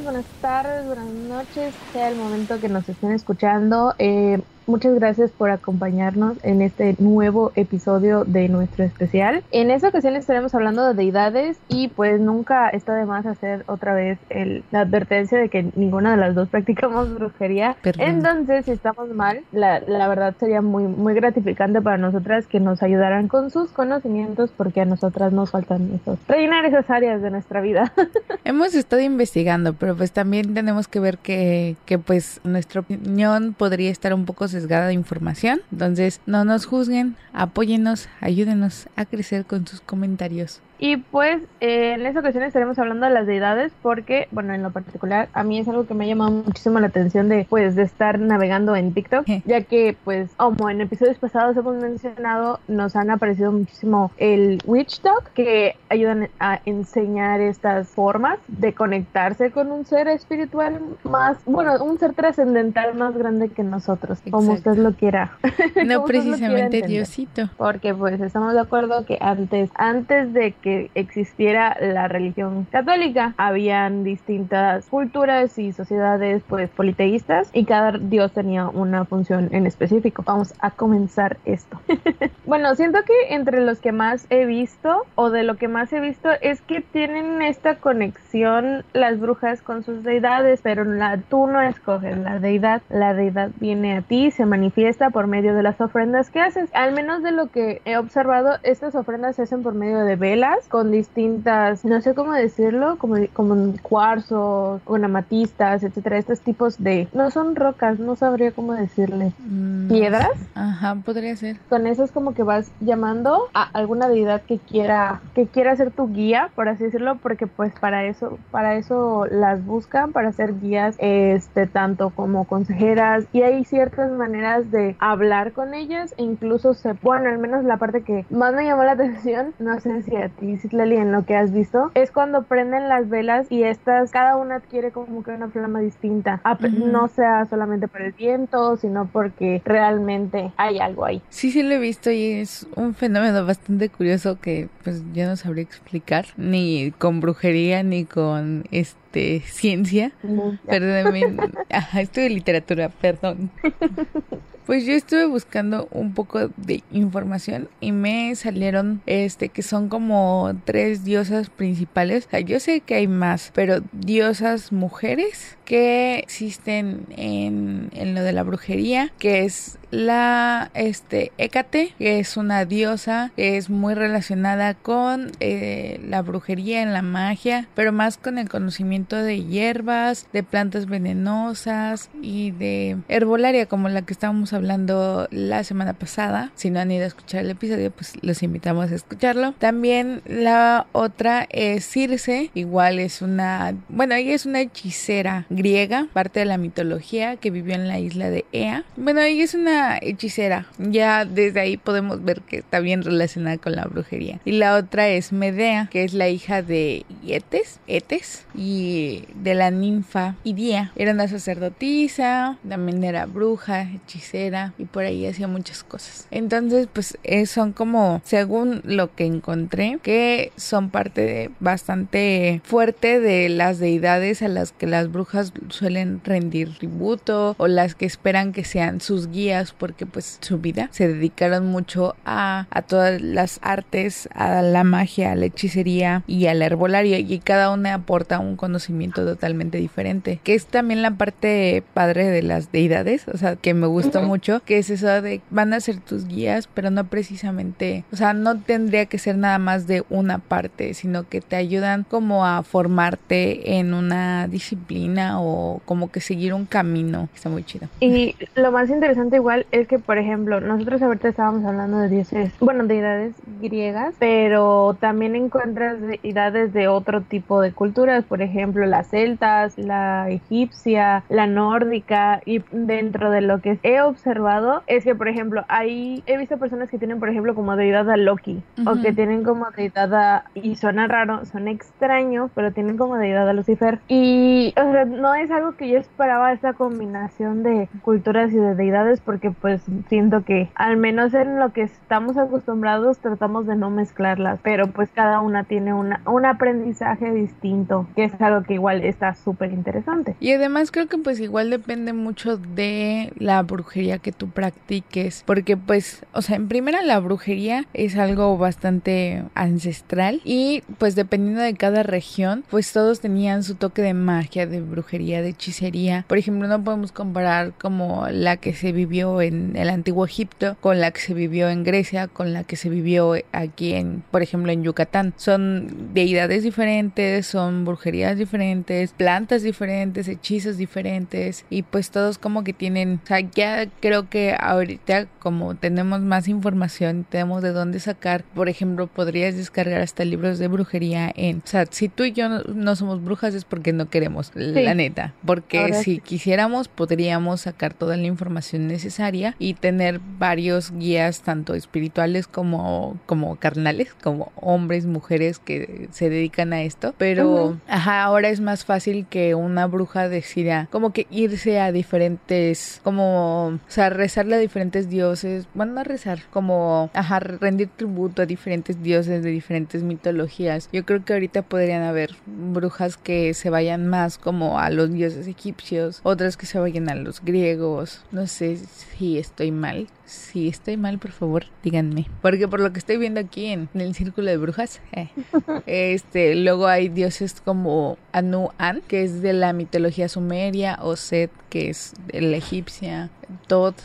buenas tardes, buenas noches, sea el momento que nos estén escuchando. Eh, Muchas gracias por acompañarnos en este nuevo episodio de nuestro especial. En esta ocasión estaremos hablando de deidades y pues nunca está de más hacer otra vez el, la advertencia de que ninguna de las dos practicamos brujería. Entonces, si estamos mal, la, la, verdad sería muy, muy gratificante para nosotras que nos ayudaran con sus conocimientos porque a nosotras nos faltan esos, rellenar esas áreas de nuestra vida. Hemos estado investigando, pero pues también tenemos que ver que, que pues nuestra opinión podría estar un poco sesgada de información. Entonces, no nos juzguen, apóyennos, ayúdenos a crecer con sus comentarios. Y pues eh, en esta ocasión estaremos hablando de las deidades porque, bueno, en lo particular a mí es algo que me ha llamado muchísimo la atención de pues de estar navegando en TikTok, ya que pues como en episodios pasados hemos mencionado, nos han aparecido muchísimo el Witch Talk que ayudan a enseñar estas formas de conectarse con un ser espiritual más, bueno, un ser trascendental más grande que nosotros, como usted lo quiera. No precisamente Diosito. Porque pues estamos de acuerdo que antes antes de que existiera la religión católica. Habían distintas culturas y sociedades pues politeístas y cada dios tenía una función en específico. Vamos a comenzar esto. bueno, siento que entre los que más he visto o de lo que más he visto es que tienen esta conexión las brujas con sus deidades, pero la, tú no escoges la deidad, la deidad viene a ti, se manifiesta por medio de las ofrendas que haces. Al menos de lo que he observado, estas ofrendas se hacen por medio de velas con distintas, no sé cómo decirlo, como, como cuarzos, con amatistas, etcétera, estos tipos de, no son rocas, no sabría cómo decirle, mm, piedras. Ajá, podría ser. Con eso es como que vas llamando a alguna deidad que quiera, que quiera ser tu guía, por así decirlo, porque pues para eso, para eso las buscan, para ser guías, este, tanto como consejeras, y hay ciertas maneras de hablar con ellas, e incluso se, bueno, al menos la parte que más me llamó la atención, no sé si a ti Citlali, en lo que has visto, es cuando prenden las velas y estas, cada una adquiere como que una flama distinta. No sea solamente por el viento, sino porque realmente hay algo ahí. Sí, sí lo he visto y es un fenómeno bastante curioso que pues yo no sabría explicar, ni con brujería, ni con este ciencia. Perdón, estoy de literatura, perdón. Pues yo estuve buscando un poco de información y me salieron este que son como tres diosas principales. O sea, yo sé que hay más, pero diosas mujeres que existen en, en lo de la brujería, que es la este Hécate, que es una diosa que es muy relacionada con eh, la brujería en la magia, pero más con el conocimiento de hierbas, de plantas venenosas y de herbolaria como la que estábamos hablando la semana pasada. Si no han ido a escuchar el episodio, pues los invitamos a escucharlo. También la otra es Circe, igual es una, bueno, ella es una hechicera griega, parte de la mitología que vivió en la isla de Ea. Bueno, ella es una hechicera. Ya desde ahí podemos ver que está bien relacionada con la brujería. Y la otra es Medea, que es la hija de Etes, Etes y de la ninfa Idía. Era una sacerdotisa, también era bruja, hechicera y por ahí hacía muchas cosas. Entonces, pues eh, son como, según lo que encontré, que son parte bastante fuerte de las deidades a las que las brujas suelen rendir tributo o las que esperan que sean sus guías porque pues su vida se dedicaron mucho a, a todas las artes, a la magia, a la hechicería y a la herbolaria y cada una aporta un conocimiento totalmente diferente, que es también la parte padre de las deidades, o sea, que me gustó mucho, que es eso de van a ser tus guías, pero no precisamente, o sea, no tendría que ser nada más de una parte, sino que te ayudan como a formarte en una disciplina o como que seguir un camino, está muy chido. Y lo más interesante igual es que, por ejemplo, nosotros ahorita estábamos hablando de dioses, bueno, deidades griegas, pero también encuentras deidades de otro tipo de culturas, por ejemplo, las celtas, la egipcia, la nórdica, y dentro de lo que he observado es que, por ejemplo, hay, he visto personas que tienen, por ejemplo, como deidad a Loki, o que tienen como deidad a, y suena raro, son extraños, pero tienen como deidad a Lucifer, y o sea, no es algo que yo esperaba esta combinación de culturas y de deidades, porque pues siento que al menos en lo que estamos acostumbrados tratamos de no mezclarlas, pero pues cada una tiene una, un aprendizaje distinto, que es algo que igual está súper interesante. Y además creo que pues igual depende mucho de la brujería que tú practiques, porque pues, o sea, en primera la brujería es algo bastante ancestral y pues dependiendo de cada región, pues todos tenían su toque de magia, de brujería, de hechicería. Por ejemplo, no podemos comparar como la que se vivió en el antiguo Egipto con la que se vivió en Grecia, con la que se vivió aquí en, por ejemplo, en Yucatán. Son deidades diferentes, son brujerías diferentes, plantas diferentes, hechizos diferentes y pues todos como que tienen, o sea, ya creo que ahorita como tenemos más información, tenemos de dónde sacar, por ejemplo, podrías descargar hasta libros de brujería en, o sea, si tú y yo no, somos brujas es porque no queremos, la neta, porque si quisiéramos podríamos sacar toda la información necesaria y tener varios guías tanto espirituales como como carnales, como hombres, mujeres que se dedican a esto, pero ajá, ahora es más fácil que una bruja decida como que irse a diferentes como, o sea, rezarle a diferentes dioses, bueno, a rezar, como ajá, rendir tributo a diferentes dioses de diferentes mitologías. Yo creo que ahorita podrían haber brujas que se vayan más como a los dioses egipcios, otras que se vayan a los griegos. No sé si estoy mal. Si estoy mal, por favor, díganme. Porque por lo que estoy viendo aquí en, el círculo de brujas, eh, este, luego hay dioses como Anu-An, que es de la mitología sumeria, o Set, que es de la egipcia, Tot,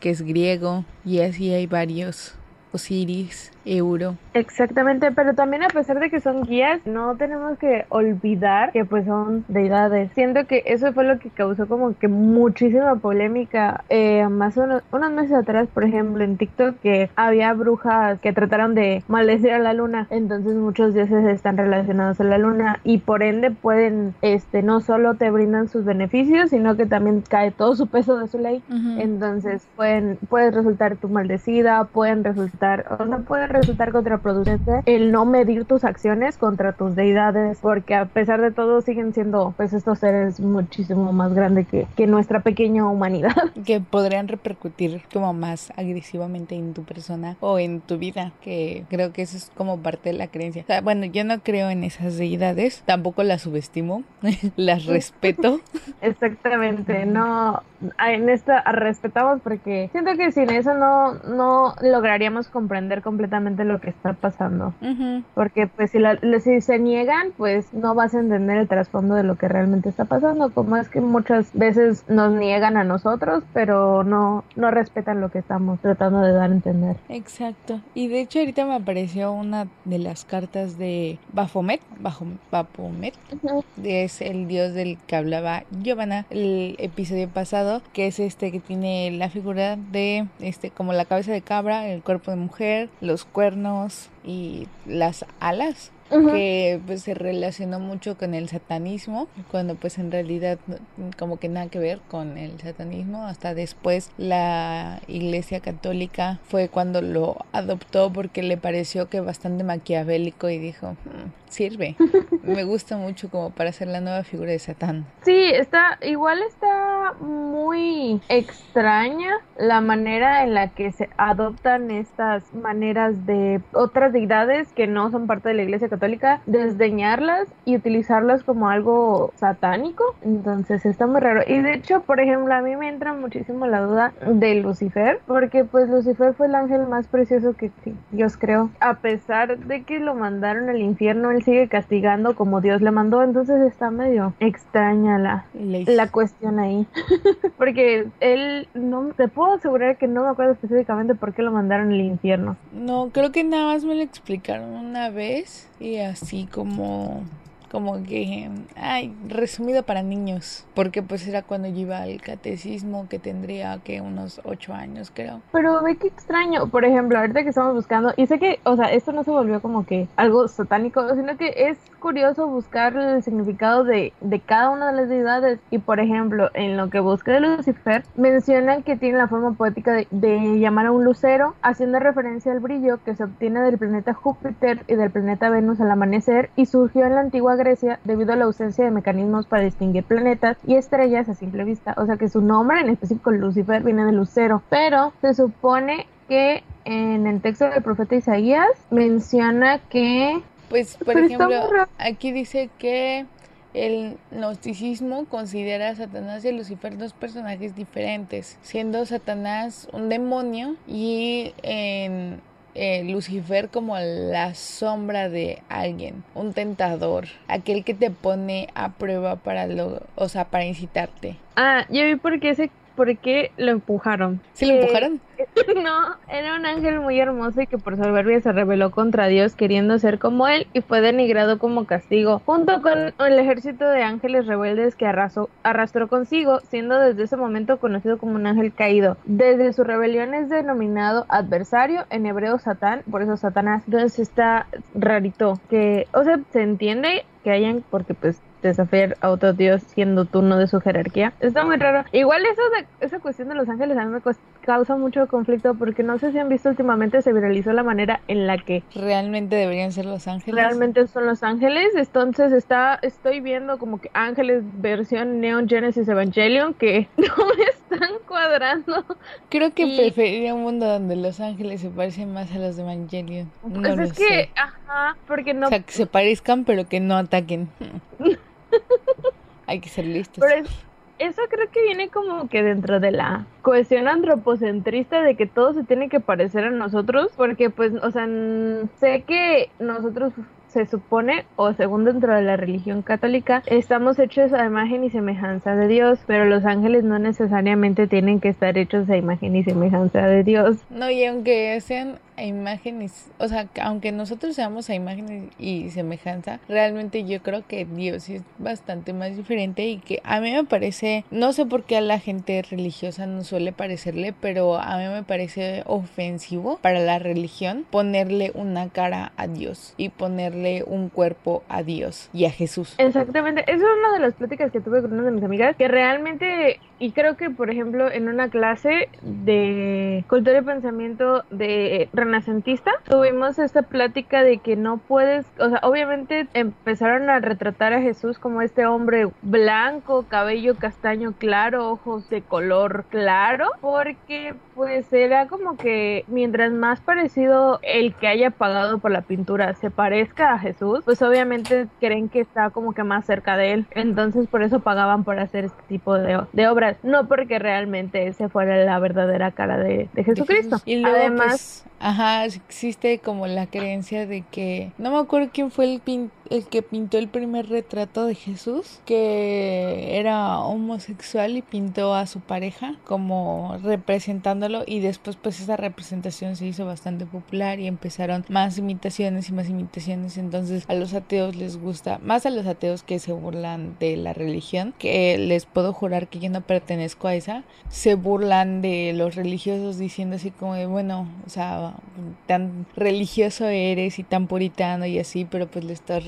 que es griego, y así hay varios. Osiris, Euro. Exactamente, pero también a pesar de que son guías, no tenemos que olvidar que pues son deidades. Siento que eso fue lo que causó como que muchísima polémica eh, más unos, unos meses atrás, por ejemplo, en TikTok que había brujas que trataron de maldecir a la luna, entonces muchos dioses están relacionados a la luna y por ende pueden, este, no solo te brindan sus beneficios, sino que también cae todo su peso de su ley, entonces pueden, puedes resultar tu maldecida, pueden resultar, o no pueden resultar contraproducente el no medir tus acciones contra tus deidades, porque a pesar de todo siguen siendo pues estos seres muchísimo más grandes que, que nuestra pequeña humanidad. Que podrían repercutir como más agresivamente en tu persona o en tu vida, que creo que eso es como parte de la creencia. bueno, yo no creo en esas deidades, tampoco las subestimo, las respeto. Exactamente, no, en esta respetamos porque siento que sin eso no, no lograríamos comprender completamente lo que está pasando. Porque pues si, si se niegan, pues no vas a entender el trasfondo de lo que realmente está pasando, como es que muchas veces nos niegan a nosotros, pero no, no respetan lo que estamos tratando de dar a entender. Exacto. Y de hecho ahorita me apareció una de las cartas de Baphomet, Baphomet, es el dios del que hablaba Giovanna el episodio pasado, que es este que tiene la figura de este como la cabeza de cabra, el cuerpo de mujer, los cuernos y las alas que pues se relacionó mucho con el satanismo cuando pues en realidad como que nada que ver con el satanismo hasta después la iglesia católica fue cuando lo adoptó porque le pareció que bastante maquiavélico y dijo mm, sirve me gusta mucho como para hacer la nueva figura de satán sí está igual está muy extraña la manera en la que se adoptan estas maneras de otras deidades que no son parte de la iglesia católica, desdeñarlas y utilizarlas como algo satánico. Entonces está muy raro. Y de hecho, por ejemplo, a mí me entra muchísimo la duda de Lucifer, porque pues Lucifer fue el ángel más precioso que Dios creó. A pesar de que lo mandaron al infierno, él sigue castigando como Dios le mandó. Entonces está medio extraña la, la cuestión ahí. porque él, no te puedo asegurar que no me acuerdo específicamente por qué lo mandaron al infierno. No, creo que nada más me lo explicaron una vez y así como como que, ay, resumido para niños, porque pues era cuando yo iba al catecismo que tendría que unos ocho años creo. Pero ve qué extraño, por ejemplo, ahorita que estamos buscando, y sé que, o sea, esto no se volvió como que algo satánico, sino que es curioso buscar el significado de, de cada una de las deidades, y por ejemplo, en lo que busqué de Lucifer, mencionan que tiene la forma poética de, de llamar a un lucero, haciendo referencia al brillo que se obtiene del planeta Júpiter y del planeta Venus al amanecer, y surgió en la antigua Grecia debido a la ausencia de mecanismos para distinguir planetas y estrellas a simple vista. O sea que su nombre en específico Lucifer viene de lucero, pero se supone que en el texto del profeta Isaías menciona que... Pues por ejemplo, aquí dice que el gnosticismo considera a Satanás y a Lucifer dos personajes diferentes, siendo Satanás un demonio y en eh, Lucifer como la sombra de alguien, un tentador, aquel que te pone a prueba para lo, o sea, para incitarte. Ah, yo vi por qué ese por qué lo empujaron. ¿Sí lo empujaron? no, era un ángel muy hermoso y que por soberbia se rebeló contra Dios queriendo ser como él y fue denigrado como castigo, junto con el ejército de ángeles rebeldes que arrasó, arrastró consigo, siendo desde ese momento conocido como un ángel caído. Desde su rebelión es denominado adversario, en hebreo Satán, por eso Satanás. Entonces está rarito, que, o sea, se entiende que hayan, porque pues desafiar a otro dios siendo tú no de su jerarquía. Está muy raro. Igual eso de, esa cuestión de los ángeles a mí me causa mucho conflicto porque no sé si han visto últimamente se viralizó la manera en la que realmente deberían ser los ángeles. Realmente son los ángeles, entonces está estoy viendo como que ángeles versión Neon Genesis Evangelion que no me están cuadrando. Creo que preferiría un mundo donde los ángeles se parecen más a los de Evangelion. Pues es que, ajá, porque no o sea, que se parezcan pero que no ataquen. Hay que ser listos. Pero eso creo que viene como que dentro de la cohesión antropocentrista de que todo se tiene que parecer a nosotros, porque pues, o sea, sé que nosotros se supone, o según dentro de la religión católica, estamos hechos a imagen y semejanza de Dios, pero los ángeles no necesariamente tienen que estar hechos a imagen y semejanza de Dios. No, y aunque sean a imágenes, o sea, aunque nosotros seamos a imágenes y semejanza, realmente yo creo que Dios es bastante más diferente y que a mí me parece, no sé por qué a la gente religiosa no suele parecerle, pero a mí me parece ofensivo para la religión ponerle una cara a Dios y ponerle un cuerpo a Dios y a Jesús. Exactamente, eso es una de las pláticas que tuve con una de mis amigas, que realmente, y creo que por ejemplo en una clase de cultura y pensamiento de renacentista, tuvimos esta plática de que no puedes, o sea, obviamente empezaron a retratar a Jesús como este hombre blanco, cabello castaño claro, ojos de color claro, porque pues era como que mientras más parecido el que haya pagado por la pintura se parezca a Jesús, pues obviamente creen que está como que más cerca de él. Entonces por eso pagaban por hacer este tipo de, de obras, no porque realmente ese fuera la verdadera cara de, Jesucristo. Y Además, pues, ajá, existe como la creencia de que no me acuerdo quién fue el pintor el que pintó el primer retrato de Jesús, que era homosexual y pintó a su pareja como representándolo y después pues esa representación se hizo bastante popular y empezaron más imitaciones y más imitaciones, entonces a los ateos les gusta, más a los ateos que se burlan de la religión, que les puedo jurar que yo no pertenezco a esa, se burlan de los religiosos diciendo así como de, bueno, o sea, tan religioso eres y tan puritano y así, pero pues le estás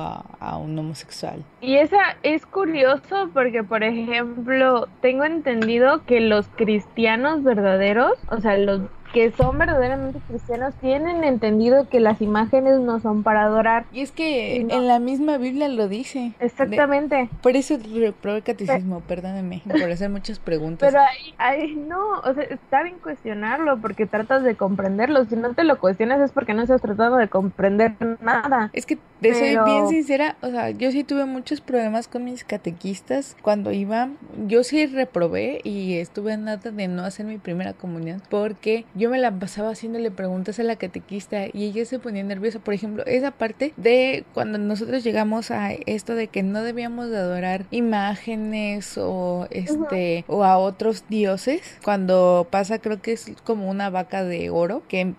a, a un homosexual. Y esa es curioso porque, por ejemplo, tengo entendido que los cristianos verdaderos, o sea, los que son verdaderamente cristianos tienen entendido que las imágenes no son para adorar. Y es que en la misma Biblia lo dice. Exactamente. por eso reprobé el catecismo, perdónenme por hacer muchas preguntas. Pero ahí, ahí no, o sea, está bien cuestionarlo porque tratas de comprenderlo. Si no te lo cuestionas es porque no estás tratando de comprender nada. Es que, de ser bien sincera, o sea, yo sí tuve muchos problemas con mis catequistas cuando iba. Yo sí reprobé y estuve en nada de no hacer mi primera comunión porque yo me la pasaba haciéndole preguntas a la catequista y ella se ponía nerviosa. Por ejemplo, esa parte de cuando nosotros llegamos a esto de que no debíamos de adorar imágenes o este o a otros dioses, cuando pasa creo que es como una vaca de oro que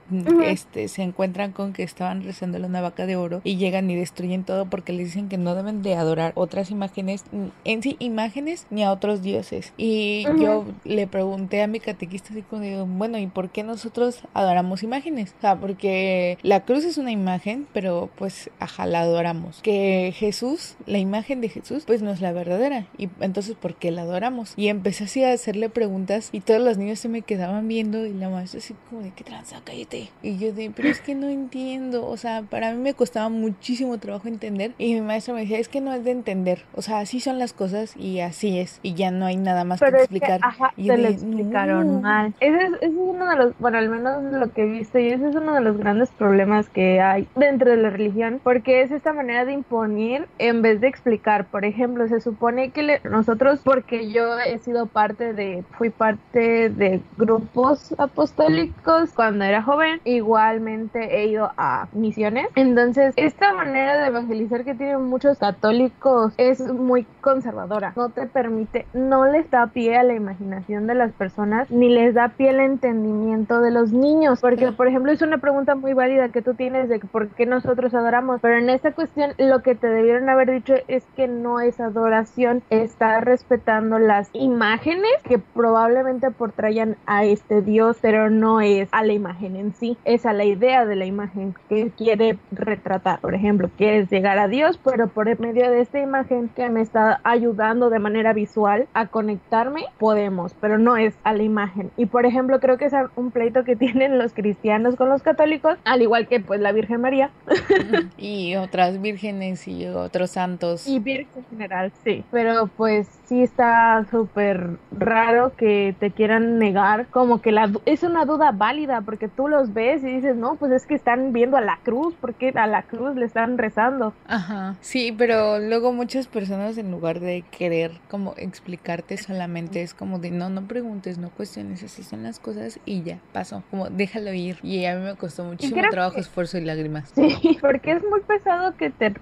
este se encuentran con que estaban rezándole una vaca de oro y llegan y destruyen todo porque les dicen que no deben de adorar otras imágenes en sí imágenes ni a otros dioses. Y yo le pregunté a mi catequista así como digo, bueno, ¿y por qué nosotros adoramos imágenes. O sea, porque la cruz es una imagen, pero pues, ajá, la adoramos. Que Jesús, la imagen de Jesús, pues no es la verdadera. Y entonces, ¿por qué la adoramos? Y empecé así a hacerle preguntas y todos los niños se me quedaban viendo y la maestra así como de, ¿qué tranza? Cállate. Y yo de, pero es que no entiendo. O sea, para mí me costaba muchísimo trabajo entender. Y mi maestra me decía, es que no es de entender. O sea, así son las cosas y así es. Y ya no hay nada más que explicar. ajá, y se le explicaron mal. Ese es, ese es uno de los bueno, al menos lo que he visto, y ese es uno de los grandes problemas que hay dentro de la religión, porque es esta manera de imponer en vez de explicar. Por ejemplo, se supone que nosotros, porque yo he sido parte de, fui parte de grupos apostólicos cuando era joven, igualmente he ido a misiones. Entonces, esta manera de evangelizar que tienen muchos católicos es muy conservadora. No te permite, no les da pie a la imaginación de las personas, ni les da pie al entendimiento de los niños. Porque, por ejemplo, es una pregunta muy válida que tú tienes de por qué nosotros adoramos. Pero en esta cuestión, lo que te debieron haber dicho es que no es adoración, está respetando las imágenes que probablemente portrayan a este Dios, pero no es a la imagen en sí, es a la idea de la imagen que quiere retratar. Por ejemplo, quieres llegar a Dios, pero por medio de esta imagen que me está ayudando de manera visual a conectarme, podemos, pero no es a la imagen. Y por ejemplo, creo que es un pleito que tienen los cristianos con los católicos, al igual que pues la Virgen María. y otras vírgenes y otros santos. Y virgen en general, sí. Pero pues sí está súper raro que te quieran negar como que la es una duda válida porque tú los ves y dices, no, pues es que están viendo a la cruz, porque a la cruz le están rezando. Ajá, sí, pero luego muchas personas en lugar de querer como explicarte solamente es como de no, no preguntes, no cuestiones, así son las cosas y ya, pasó, como déjalo ir. Y a mí me costó muchísimo trabajo, esfuerzo y lágrimas. Sí, porque es muy pesado que te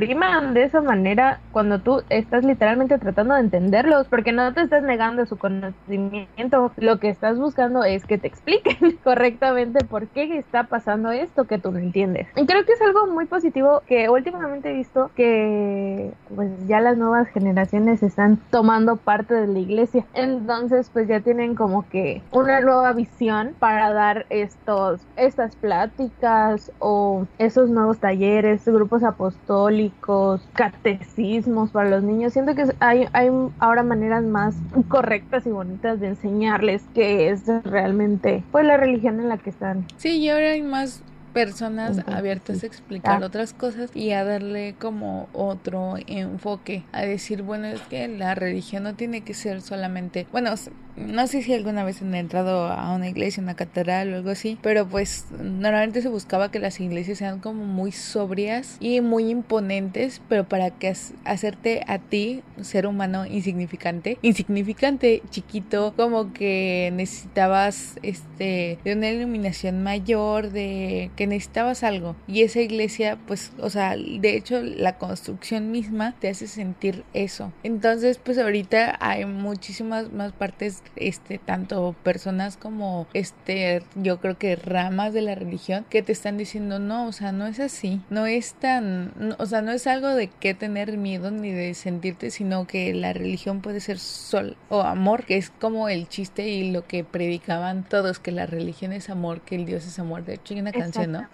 repriman de esa manera cuando tú estás literalmente tratando de entenderlos, porque no te estás negando su conocimiento, lo que estás buscando es que te expliquen correctamente por qué está pasando esto que tú no entiendes. Y creo que es algo muy positivo que últimamente he visto que pues ya las nuevas generaciones están tomando parte de la iglesia. Entonces pues ya tienen como que una nueva visión para dar estos estas pláticas o esos nuevos talleres, grupos apostólicos, catecismos para los niños. Siento que hay, hay ahora maneras más correctas y bonitas de enseñarles qué es realmente pues la religión en la que están. Sí, y ahora hay más personas abiertas a explicar otras cosas y a darle como otro enfoque, a decir, bueno, es que la religión no tiene que ser solamente, bueno, no sé si alguna vez han entrado a una iglesia, una catedral o algo así, pero pues normalmente se buscaba que las iglesias sean como muy sobrias y muy imponentes, pero para que hacerte a ti, ser humano insignificante, insignificante, chiquito, como que necesitabas este de una iluminación mayor, de que necesitabas algo. Y esa iglesia, pues, o sea, de hecho la construcción misma te hace sentir eso. Entonces, pues ahorita hay muchísimas más partes este tanto personas como este yo creo que ramas de la religión que te están diciendo no o sea no es así no es tan o sea no es algo de que tener miedo ni de sentirte sino que la religión puede ser sol o amor que es como el chiste y lo que predicaban todos que la religión es amor que el Dios es amor de hecho hay una canción no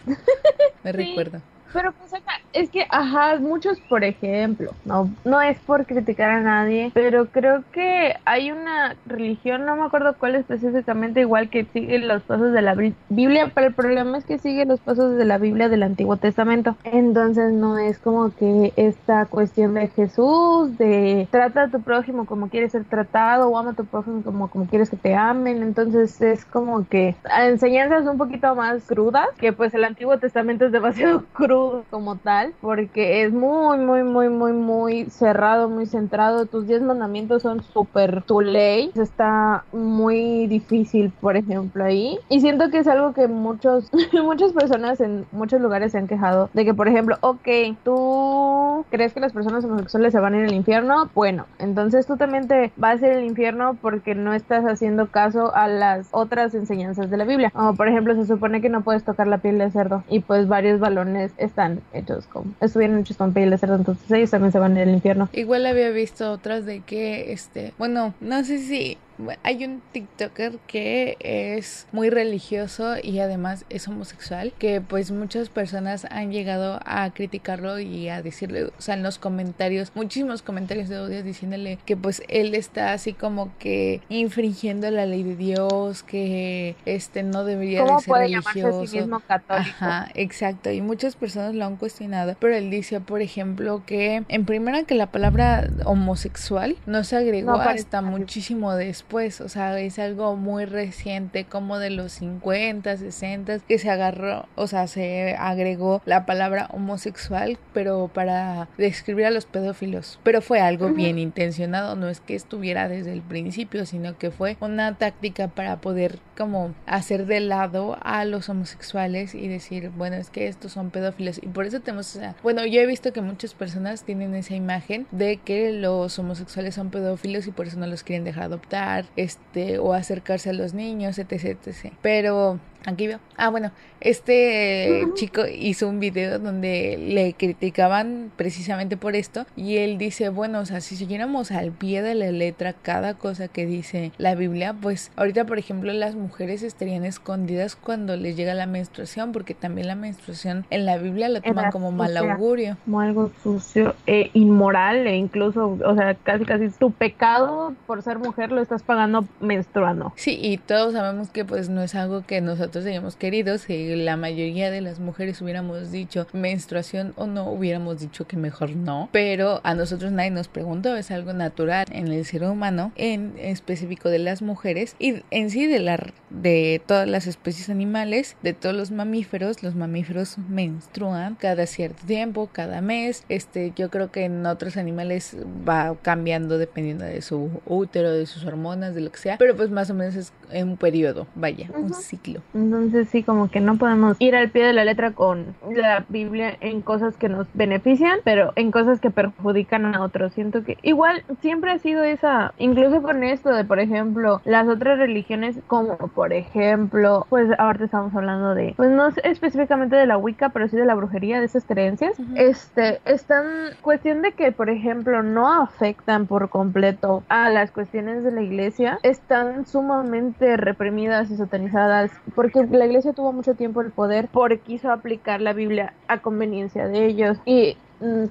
me recuerdo pero pues es que, ajá, muchos, por ejemplo, no, no es por criticar a nadie, pero creo que hay una religión, no me acuerdo cuál específicamente, igual que sigue los pasos de la Biblia, pero el problema es que sigue los pasos de la Biblia del Antiguo Testamento. Entonces no es como que esta cuestión de Jesús, de trata a tu prójimo como quieres ser tratado, o ama a tu prójimo como, como quieres que te amen. Entonces es como que enseñanzas un poquito más crudas, que pues el Antiguo Testamento es demasiado crudo como tal, porque es muy, muy, muy, muy, muy cerrado, muy centrado. Tus 10 mandamientos son súper tu ley. Está muy difícil, por ejemplo, ahí. Y siento que es algo que muchos, muchas personas en muchos lugares se han quejado de que, por ejemplo, ok, tú crees que las personas homosexuales se van a ir al infierno. Bueno, entonces tú también te vas a ir al infierno porque no estás haciendo caso a las otras enseñanzas de la Biblia. Como por ejemplo, se supone que no puedes tocar la piel de cerdo y pues varios balones están hechos con, estuvieron hechos con piel de cerdo, entonces ellos también se van al infierno. Igual había visto otras de que, este, bueno, no sé si hay un TikToker que es muy religioso y además es homosexual, que pues muchas personas han llegado a criticarlo y a decirle, o sea, en los comentarios, muchísimos comentarios de odio diciéndole que pues él está así como que infringiendo la ley de Dios, que este no debería de ser religioso. Sí mismo católico? Ajá, exacto, y muchas personas lo han cuestionado, pero él dice, por ejemplo, que en primera que la palabra homosexual no se agregó hasta muchísimo después después, o sea, es algo muy reciente, como de los 50, 60, que se agarró, o sea, se agregó la palabra homosexual, pero para describir a los pedófilos. Pero fue algo bien intencionado, no es que estuviera desde el principio, sino que fue una táctica para poder como hacer de lado a los homosexuales y decir, bueno, es que estos son pedófilos. Y por eso tenemos, o sea, bueno, yo he visto que muchas personas tienen esa imagen de que los homosexuales son pedófilos y por eso no los quieren dejar adoptar, este, o acercarse a los niños, etc, etc. Pero Aquí veo. Ah, bueno, este chico hizo un video donde le criticaban precisamente por esto y él dice, bueno, o sea, si siguiéramos al pie de la letra cada cosa que dice la Biblia, pues ahorita, por ejemplo, las mujeres estarían escondidas cuando les llega la menstruación, porque también la menstruación en la Biblia lo toman como mal augurio. Como algo sucio e inmoral e incluso, o sea, casi casi tu pecado por ser mujer lo estás pagando menstruando. Sí, y todos sabemos que pues no es algo que nosotros nosotros hayamos querido, si la mayoría de las mujeres hubiéramos dicho menstruación o no, hubiéramos dicho que mejor no, pero a nosotros nadie nos preguntó, es algo natural en el ser humano, en específico de las mujeres y en sí de la de todas las especies animales, de todos los mamíferos, los mamíferos menstruan cada cierto tiempo, cada mes, este yo creo que en otros animales va cambiando dependiendo de su útero, de sus hormonas, de lo que sea, pero pues más o menos es un periodo, vaya, un ciclo. Entonces sí, como que no podemos ir al pie de la letra con la Biblia en cosas que nos benefician, pero en cosas que perjudican a otros. Siento que igual siempre ha sido esa, incluso con esto de, por ejemplo, las otras religiones, como por ejemplo, pues ahorita estamos hablando de, pues no específicamente de la Wicca, pero sí de la brujería, de esas creencias, este, están cuestión de que, por ejemplo, no afectan por completo a las cuestiones de la iglesia, están sumamente reprimidas y satanizadas porque la iglesia tuvo mucho tiempo el poder porque quiso aplicar la Biblia a conveniencia de ellos. Y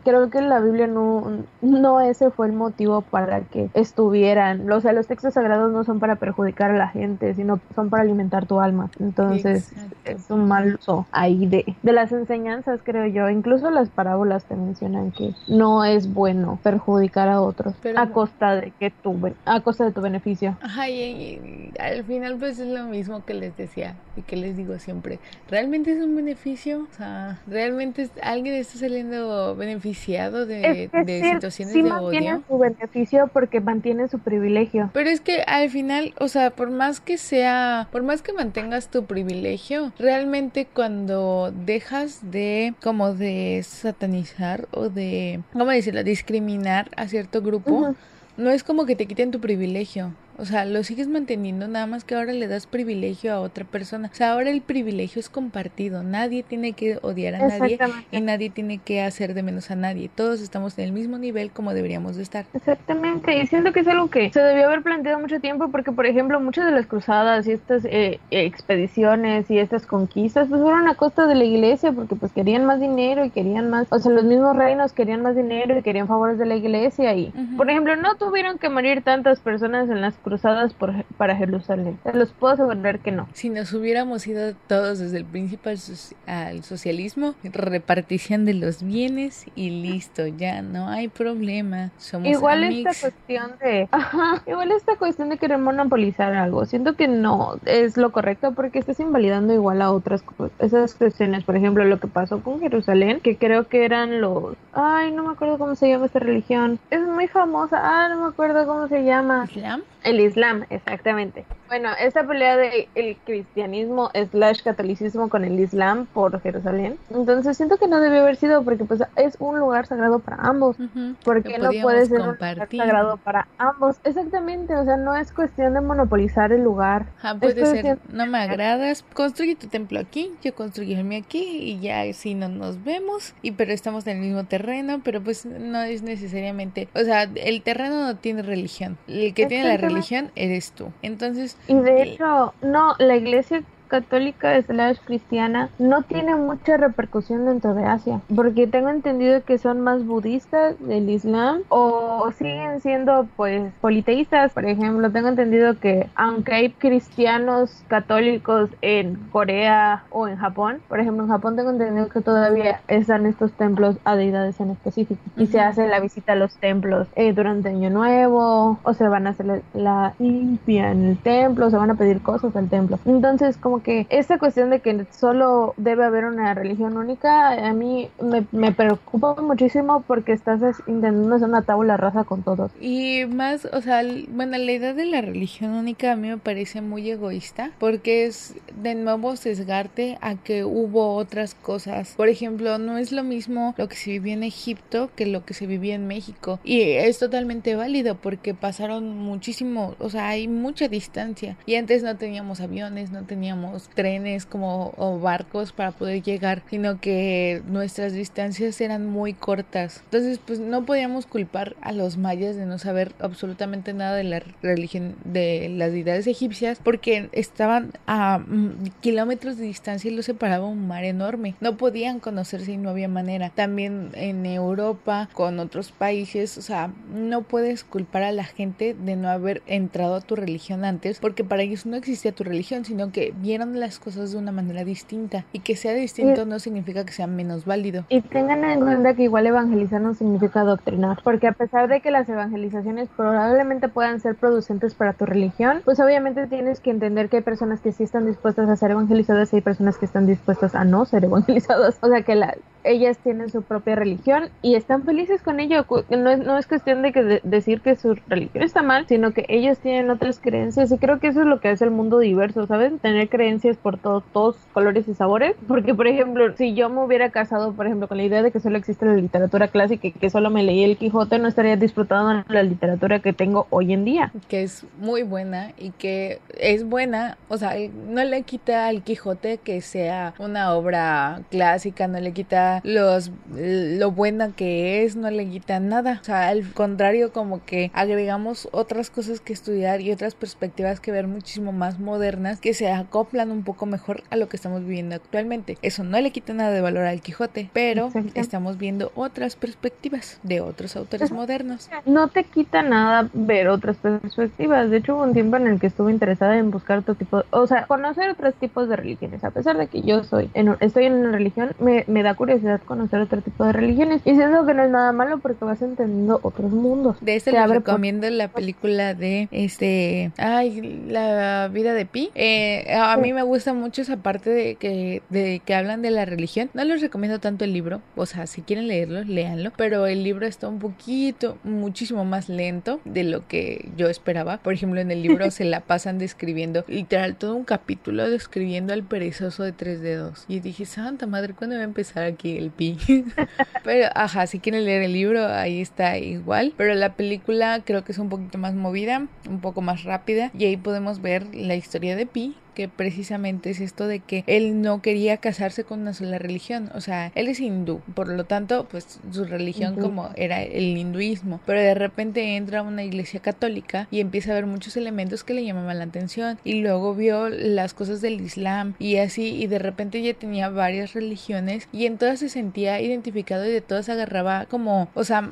creo que la Biblia no, no ese fue el motivo para que estuvieran. O sea, los textos sagrados no son para perjudicar a la gente, sino son para alimentar tu alma. Entonces, es un mal uso ahí de, de las enseñanzas, creo yo. Incluso las parábolas te mencionan que no es bueno perjudicar a otros a costa de que tu, a costa de tu beneficio. Ajá, y, al final pues es lo mismo que les decía y que les digo siempre. ¿Realmente es un beneficio? O sea, ¿realmente alguien está saliendo beneficiado de, situaciones de odio. su beneficio porque mantiene su privilegio. Pero es que al final, o sea, por más que sea, por más que mantengas tu privilegio, realmente cuando dejas de como de satanizar o de, ¿cómo decirlo?, discriminar a cierto grupo, no es como que te quiten tu privilegio. O sea, lo sigues manteniendo, nada más que ahora le das privilegio a otra persona. O sea, ahora el privilegio es compartido. Nadie tiene que odiar a nadie y nadie tiene que hacer de menos a nadie. Todos estamos en el mismo nivel como deberíamos de estar. Exactamente. Y siento que es algo que se debió haber planteado mucho tiempo porque, por ejemplo, muchas de las cruzadas y estas eh, expediciones y estas conquistas pues fueron a costa de la iglesia porque pues querían más dinero y querían más, o sea, los mismos reinos querían más dinero y querían favores de la iglesia y, por ejemplo, no tuvieron que morir tantas personas en las cruzadas por, para Jerusalén. los puedo asegurar que no. Si nos hubiéramos ido todos desde el principio al, socialismo, repartición de los bienes y listo, ya no hay problema. Somos igual esta cuestión de, ajá, igual esta cuestión de querer monopolizar algo, siento que no es lo correcto porque estás invalidando igual a otras esas cuestiones, por ejemplo, lo que pasó con Jerusalén, que creo que eran los, ay, no me acuerdo cómo se llama esta religión, es muy famosa, ah, no me acuerdo cómo se llama. ¿Islam? El Islam, exactamente. Bueno, esta pelea de el cristianismo slash catolicismo con el Islam por Jerusalén. Entonces siento que no debió haber sido porque pues es un lugar sagrado para ambos. Porque no puede ser un lugar sagrado para ambos. Exactamente, o sea, no es cuestión de monopolizar el lugar. puede ser, no me agradas, construye tu templo aquí, yo construyo el mío aquí y ya si no nos vemos y pero estamos en el mismo terreno, pero pues no es necesariamente, o sea, el terreno no tiene religión. El que tiene la religión eres tú. Entonces... Y de hecho, no, la iglesia católica slash cristiana no tiene mucha repercusión dentro de Asia, porque tengo entendido que son más budistas del Islam o siguen siendo pues politeístas, por ejemplo, tengo entendido que aunque hay cristianos católicos en Corea o en Japón, por ejemplo, en Japón tengo entendido que todavía están estos templos a deidades en específico y se hace la visita a los templos eh, durante Año Nuevo o se van a hacer la limpia en el templo, se van a pedir cosas al templo. Entonces, como que esta cuestión de que solo debe haber una religión única, a mí me, me preocupa muchísimo porque estás intentando hacer una tabla rasa con todos. Y más, o sea, bueno, la idea de la religión única a mí me parece muy egoísta porque es de nuevo sesgarte a que hubo otras cosas. Por ejemplo, no es lo mismo lo que se vivía en Egipto que lo que se vivía en México. Y es totalmente válido porque pasaron muchísimo, o sea, hay mucha distancia. Y antes no teníamos aviones, no teníamos trenes como o barcos para poder llegar, sino que nuestras distancias eran muy cortas. Entonces, pues no podíamos culpar a los mayas de no saber absolutamente nada de la religión de las deidades egipcias porque estaban a mm, kilómetros de distancia y los separaba un mar enorme. No podían conocerse y no había manera. También en Europa, con otros países, o sea, no puedes culpar a la gente de no haber entrado a tu religión antes porque para ellos no existía tu religión, sino que vieron las cosas de una manera distinta y que sea distinto no significa que sea menos válido. Y tengan en cuenta que igual evangelizar no significa adoctrinar, porque a pesar de que las evangelizaciones probablemente puedan ser producentes para tu religión, pues obviamente tienes que entender que hay personas que sí están dispuestas a ser evangelizadas y hay personas que están dispuestas a no ser evangelizadas. O sea que la, ellas tienen su propia religión y están felices con ello. No es, no es cuestión de que decir que su religión está mal, sino que ellos tienen otras creencias y creo que eso es lo que hace el mundo diverso, ¿sabes? Tener creencias por todos, todos colores y sabores. Porque, por ejemplo, si yo me hubiera casado, por ejemplo, con la idea de que solo existe la literatura clásica y que solo me leí el Quijote, no estaría disfrutando la literatura que tengo hoy en día. Que es muy buena y que es buena, o sea, no le quita al Quijote que sea una obra clásica, no le quita los lo buena que es, no le quita nada. O sea, al contrario, como que agregamos otras cosas que estudiar y otras perspectivas que ver muchísimo más modernas que se acoplan un poco mejor a lo que estamos viviendo actualmente. Eso no le quita nada de valor al Quijote, pero estamos viendo otras perspectivas de otros autores modernos. No te quita nada ver otras perspectivas. De hecho, hubo un tiempo en el que estuve interesada en buscar otro tipo, o sea, conocer otros tipos de religiones. A pesar de que yo soy, en, estoy en una religión, me, me da curiosidad conocer otro tipo de religiones. Y siento que no es nada malo porque vas entendiendo otros mundos. De este les recomiendo la película de este, ay, la vida de Pi. Eh, a mí me gusta mucho esa parte de que, de que hablan de la religión. No les recomiendo tanto el libro, o sea, si quieren leerlo, léanlo, pero el libro está un poquito, muchísimo más lento de lo que yo esperaba. Por ejemplo, en el libro se la pasan describiendo, literal, todo un capítulo describiendo al perezoso de tres dedos. Y dije, Santa Madre, ¿cuándo va a empezar aquí el Pi? pero, ajá, si quieren leer el libro, ahí está igual. Pero la película creo que es un poquito más movida, un poco más rápida. Y ahí podemos ver la historia de Pi, que precisamente es esto de que él no quería casarse con una sola religión, o sea, él es hindú, por lo tanto, pues su religión como era el hinduismo, pero de repente entra a una iglesia católica y empieza a ver muchos elementos que le llamaban la atención y luego vio las cosas del islam y así y de repente ya tenía varias religiones y en todas se sentía identificado y de todas agarraba como, o sea,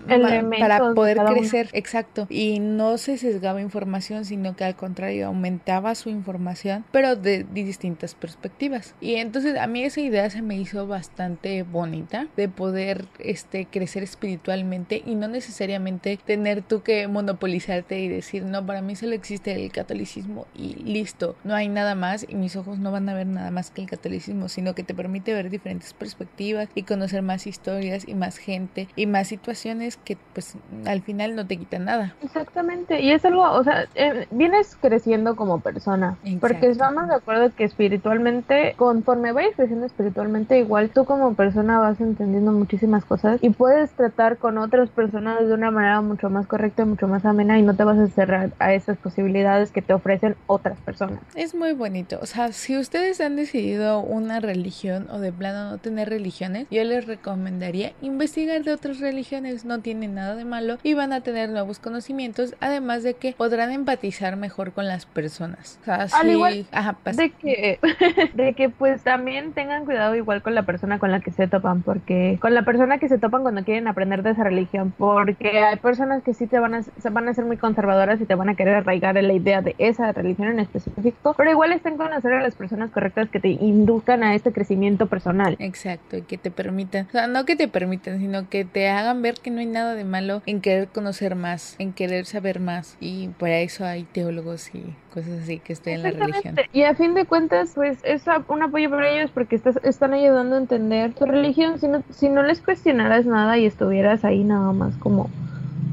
para poder crecer, exacto, y no se sesgaba información, sino que al contrario aumentaba su información, pero de, distintas perspectivas. Y entonces a mí esa idea se me hizo bastante bonita de poder este crecer espiritualmente y no necesariamente tener tú que monopolizarte y decir, no, para mí solo existe el catolicismo y listo, no hay nada más y mis ojos no van a ver nada más que el catolicismo, sino que te permite ver diferentes perspectivas y conocer más historias y más gente y más situaciones que pues al final no te quitan nada. Exactamente, y es algo, o sea, eh, vienes creciendo como persona, porque es de acuerdo que espiritualmente, conforme vayas creciendo espiritualmente, igual tú como persona vas entendiendo muchísimas cosas y puedes tratar con otras personas de una manera mucho más correcta y mucho más amena y no te vas a cerrar a esas posibilidades que te ofrecen otras personas. Es muy bonito. O sea, si ustedes han decidido una religión o de plano no tener religiones, yo les recomendaría investigar de otras religiones. No tiene nada de malo y van a tener nuevos conocimientos, además de que podrán empatizar mejor con las personas. O sea, Al igual de que de que pues también tengan cuidado igual con la persona con la que se topan, porque con la persona que se topan cuando quieren aprender de esa religión, porque hay personas que sí te van a se van a ser muy conservadoras y te van a querer arraigar en la idea de esa religión en específico, pero igual están conocer a las personas correctas que te induzcan a este crecimiento personal. Exacto, y que te permitan, o sea, no que te permitan, sino que te hagan ver que no hay nada de malo en querer conocer más, en querer saber más, y para eso hay teólogos y cosas así que estén en la religión. Y a fin de cuentas, pues es un apoyo para ellos porque estás, están ayudando a entender tu religión. Si no, si no les cuestionaras nada y estuvieras ahí nada más como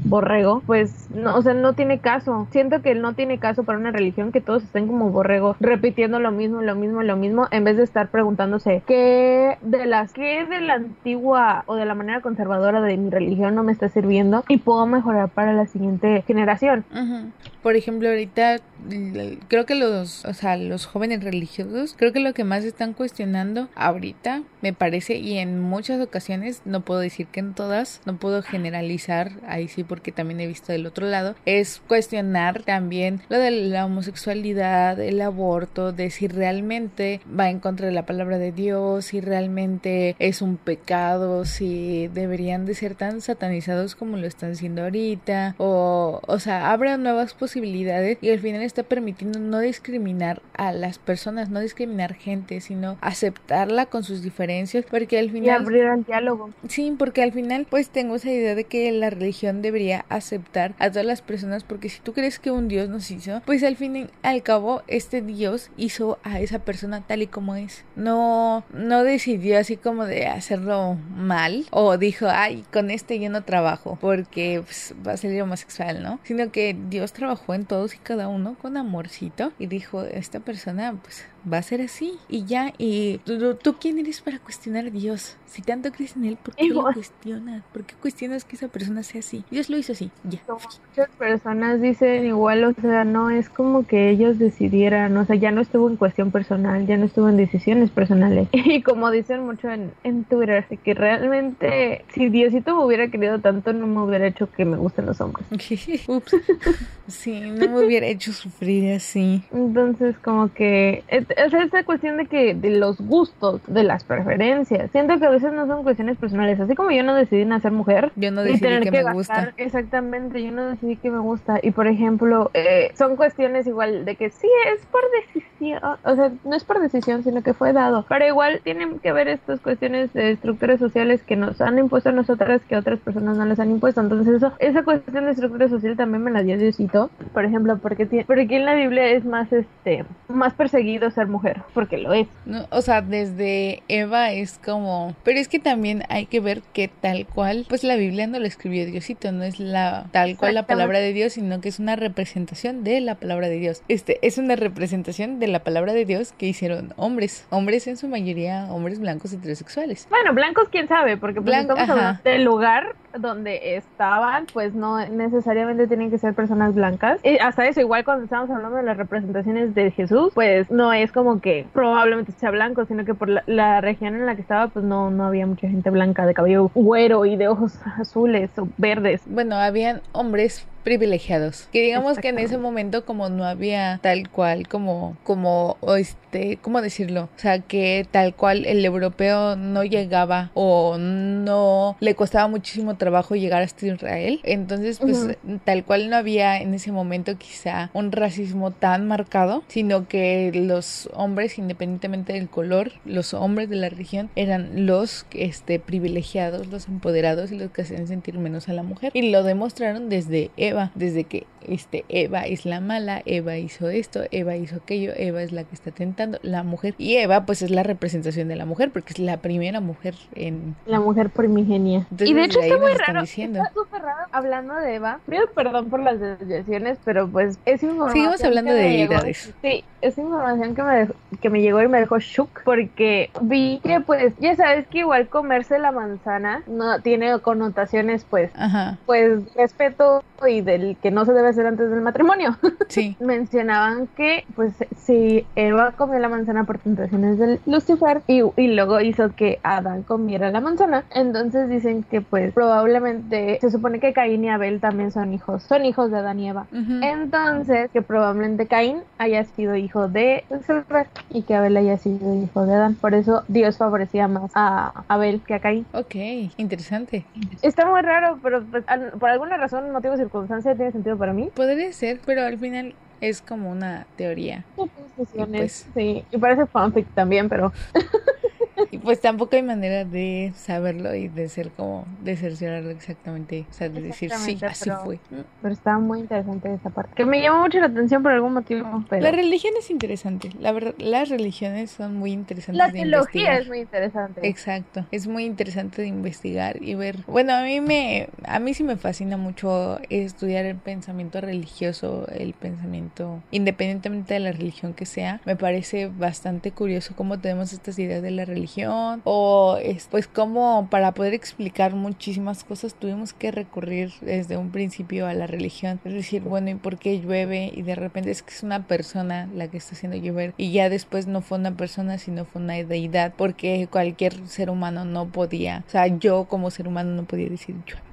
borrego, pues, no, o sea, no tiene caso. Siento que no tiene caso para una religión que todos estén como borregos, repitiendo lo mismo, lo mismo, lo mismo, en vez de estar preguntándose qué de las, qué de la antigua o de la manera conservadora de mi religión no me está sirviendo y puedo mejorar para la siguiente generación. Por ejemplo, ahorita creo que los, o sea, los jóvenes religiosos, creo que lo que más están cuestionando ahorita, me parece, y en muchas ocasiones, no puedo decir que en todas, no puedo generalizar, ahí sí porque también he visto del otro lado, es cuestionar también lo de la homosexualidad, el aborto, de si realmente va en contra de la palabra de Dios, si realmente es un pecado, si deberían de ser tan satanizados como lo están siendo ahorita, o, o sea, abran nuevas posibilidades y al final está permitiendo no discriminar a las personas, no discriminar gente, sino aceptarla con sus diferencias, porque al final... Y abrir el diálogo. Sí, porque al final pues tengo esa idea de que la religión debería aceptar a todas las personas, porque si tú crees que un Dios nos hizo, pues al fin y al cabo este Dios hizo a esa persona tal y como es. No, no decidió así como de hacerlo mal o dijo, ay, con este yo no trabajo porque pues, va a salir homosexual, ¿no? Sino que Dios trabajó en todos y cada uno con amorcito y dijo, esta persona pues va a ser así y ya, y tú, quién eres para cuestionar a Dios. Si tanto crees en él, ¿por qué lo cuestionas? ¿Por qué cuestionas que esa persona sea así? Dios lo hizo así, ya. muchas personas dicen igual, o sea, no es como que ellos decidieran, o sea, ya no estuvo en cuestión personal, ya no estuvo en decisiones personales. Y como dicen mucho en, en Twitter, que realmente si Diosito me hubiera querido tanto, no me hubiera hecho que me gusten los hombres. Ups. Sí, no me hubiera hecho sufrir así. Entonces, como que es esa cuestión de que de los gustos, de las preferencias. Siento que a veces no son cuestiones personales. Así como yo no decidí nacer mujer. Yo no decidí que, me gusta. Exactamente, yo no decidí que me gusta. Y por ejemplo, eh, son cuestiones igual de que sí es por decisión. O sea, no es por decisión, sino que fue dado. Pero igual tienen que ver estas cuestiones de estructuras sociales que nos han impuesto a nosotras que otras personas no les han impuesto. Entonces eso, esa cuestión de estructura social también me la dio Diosito. Por ejemplo, porque, porque en la Biblia es más este más perseguido ser mujer, porque lo es. No, o sea, desde Eva es como, pero es que también hay que ver que tal cual, pues la Biblia no lo escribió Diosito, no es la tal cual la palabra de Dios, sino que es una representación de la palabra de Dios. Este es una representación de la palabra de Dios que hicieron hombres, hombres en su mayoría, hombres blancos heterosexuales. Bueno, blancos quién sabe, porque pues estamos hablando del lugar donde estaban, pues no necesariamente tienen que ser personas blancas. Y hasta eso, igual cuando estamos hablando de las representaciones de Jesús, pues no es como que probablemente sea blanco, sino que por la, región en la que estaba, pues no, no había mucha gente blanca de cabello güero y de ojos azules o verdes. Bueno, habían hombres privilegiados. Que digamos que en ese momento como no había tal cual como como este, ¿cómo decirlo? O sea, que tal cual el europeo no llegaba o no le costaba muchísimo trabajo llegar hasta Israel. Entonces, pues tal cual no había en ese momento quizá un racismo tan marcado, sino que los hombres independientemente del color, los hombres de la región eran los este privilegiados, los empoderados y los que hacían sentir menos a la mujer y lo demostraron desde Eva desde que este Eva es la mala, Eva hizo esto, Eva hizo aquello, Eva es la que está tentando, la mujer. Y Eva pues es la representación de la mujer porque es la primera mujer en... La mujer primigenia. y de hecho está muy raro, está súper raro hablando de Eva. Pido perdón por las desviaciones, pero pues es información Seguimos hablando de deidades. Sí, es información que me, que me llegó y me dejó shook porque vi que pues ya sabes que igual comerse la manzana no tiene connotaciones pues, pues respeto y y del que no se debe hacer antes del matrimonio. Sí. Mencionaban que, pues, si Eva comió la manzana por tentaciones de Lucifer y, y luego hizo que Adán comiera la manzana, entonces dicen que, pues, probablemente se supone que Caín y Abel también son hijos, son hijos de Adán y Eva. Entonces, que probablemente Caín haya sido hijo de Lucifer y que Abel haya sido hijo de Adán. Por eso Dios favorecía más a Abel que a Caín. Ok, interesante. Está muy raro, pero pues, por alguna razón, motivo o circunstancia tiene sentido para mí. Podría ser, pero al final es como una teoría. Suposiciones, pues- Sí, y parece fanfic también, pero Y pues tampoco hay manera de saberlo y de ser como, de cerciorarlo exactamente. O sea, de decir, sí, así fue. Pero está muy interesante esa parte. Que me llama mucho la atención por algún motivo, pero La religión es interesante. La verdad, las religiones son muy interesantes la de teología investigar. es muy interesante. Exacto, es muy interesante de investigar y ver. Bueno, a mí me, a mí sí me fascina mucho estudiar el pensamiento religioso, el pensamiento, independientemente de la religión que sea. Me parece bastante curioso cómo tenemos estas ideas de la religión o es, pues cómo para poder explicar muchísimas cosas tuvimos que recurrir desde un principio a la religión. Es decir, bueno, ¿y por qué llueve? Y de repente es que es una persona la que está haciendo llover y ya después no fue una persona sino fue una deidad porque cualquier ser humano no podía, o sea, yo como ser humano no podía decir llueve,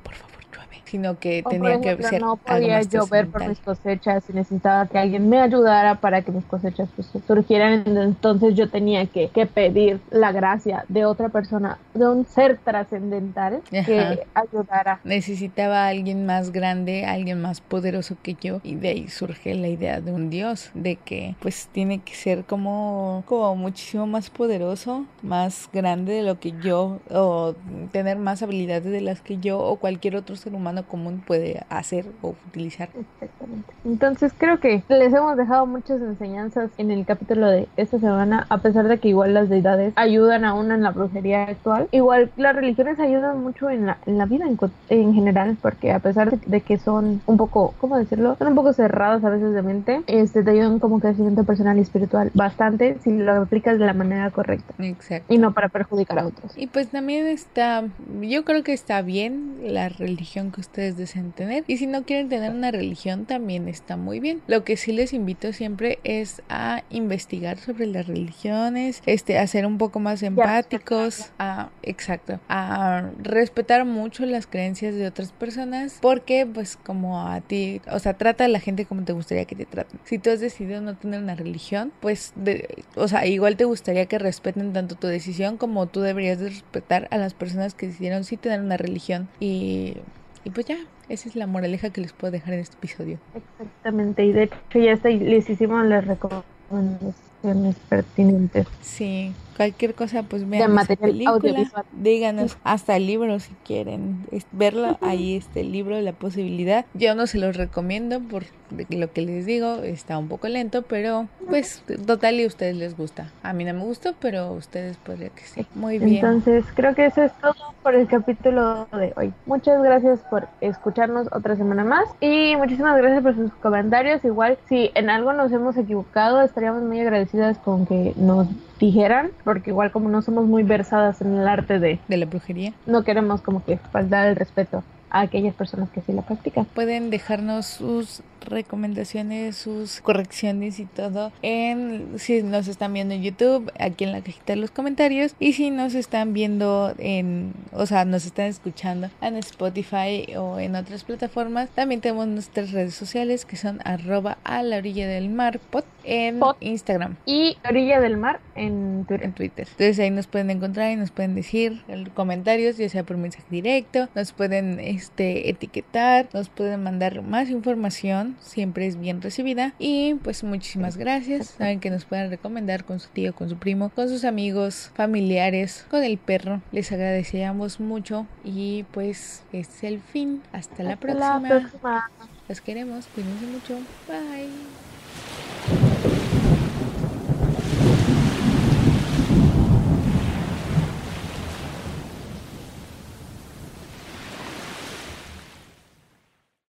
sino que O, tenía por que ejemplo, ser no podía llover por mis cosechas y necesitaba que alguien me ayudara para que mis cosechas pues, surgieran. Entonces yo tenía que, que pedir la gracia de otra persona, de un ser trascendental que ayudara. Necesitaba a alguien más grande, alguien más poderoso que yo y de ahí surge la idea de un dios, de que pues tiene que ser como, como muchísimo más poderoso, más grande de lo que yo o tener más habilidades de las que yo o cualquier otro ser humano común puede hacer o utilizar. Exactamente. Entonces creo que les hemos dejado muchas enseñanzas en el capítulo de esta semana, a pesar de que igual las deidades ayudan a uno en la brujería actual. Igual las religiones ayudan mucho en la, en la vida en, en general, porque a pesar de, de que son un poco, ¿cómo decirlo? Son un poco cerradas a veces de mente, este, te ayudan como crecimiento personal y espiritual bastante si lo aplicas de la manera correcta Exacto. y no para perjudicar a otros. Y pues también está, yo creo que está bien la religión que ustedes deseen tener. Y si no quieren tener una religión, también está muy bien. Lo que sí les invito siempre es a investigar sobre las religiones, este, a ser un poco más empáticos, a, exacto, a respetar mucho las creencias de otras personas, porque pues como a ti, o sea, trata a la gente como te gustaría que te traten. Si tú has decidido no tener una religión, pues, de- o sea, igual te gustaría que respeten tanto tu decisión como tú deberías de respetar a las personas que decidieron sí tener una religión y, y pues ya, esa es la moraleja que les puedo dejar en este episodio. Exactamente, y de hecho ya está, les hicimos las recomendaciones pertinentes. Sí, cualquier cosa, pues vean de material película, audiovisual. díganos hasta el libro si quieren es- verlo, ahí está el libro, la posibilidad. Yo no se los recomiendo por lo que les digo, está un poco lento, pero pues total y a ustedes les gusta. A mí no me gustó, pero a ustedes podría que sí. Muy bien. Entonces, creo que eso es todo por el capítulo de hoy. Muchas gracias por escucharnos otra semana más y muchísimas gracias por sus comentarios. Igual, si en algo nos hemos equivocado, estaríamos muy agradecidas con que nos dijeran, porque igual como no somos muy versadas en el arte de, de la brujería. no queremos como que faltar el respeto a aquellas personas que sí la practican. Pueden dejarnos sus recomendaciones, sus correcciones y todo en si nos están viendo en YouTube, aquí en la cajita de los comentarios y si nos están viendo en, o sea, nos están escuchando en Spotify o en otras plataformas, también tenemos nuestras redes sociales que son arroba a la orilla del mar pod en Pod. Instagram Y Orilla del Mar en Twitter. en Twitter. Entonces ahí nos pueden encontrar y nos pueden decir en comentarios, ya sea por mensaje directo, nos pueden este etiquetar, nos pueden mandar más información, siempre es bien recibida. Y pues muchísimas gracias. Saben que nos pueden recomendar con su tío, con su primo, con sus amigos, familiares, con el perro. Les agradeceríamos mucho y pues este es el fin. Hasta la próxima. la próxima. Los queremos, cuídense mucho. Bye.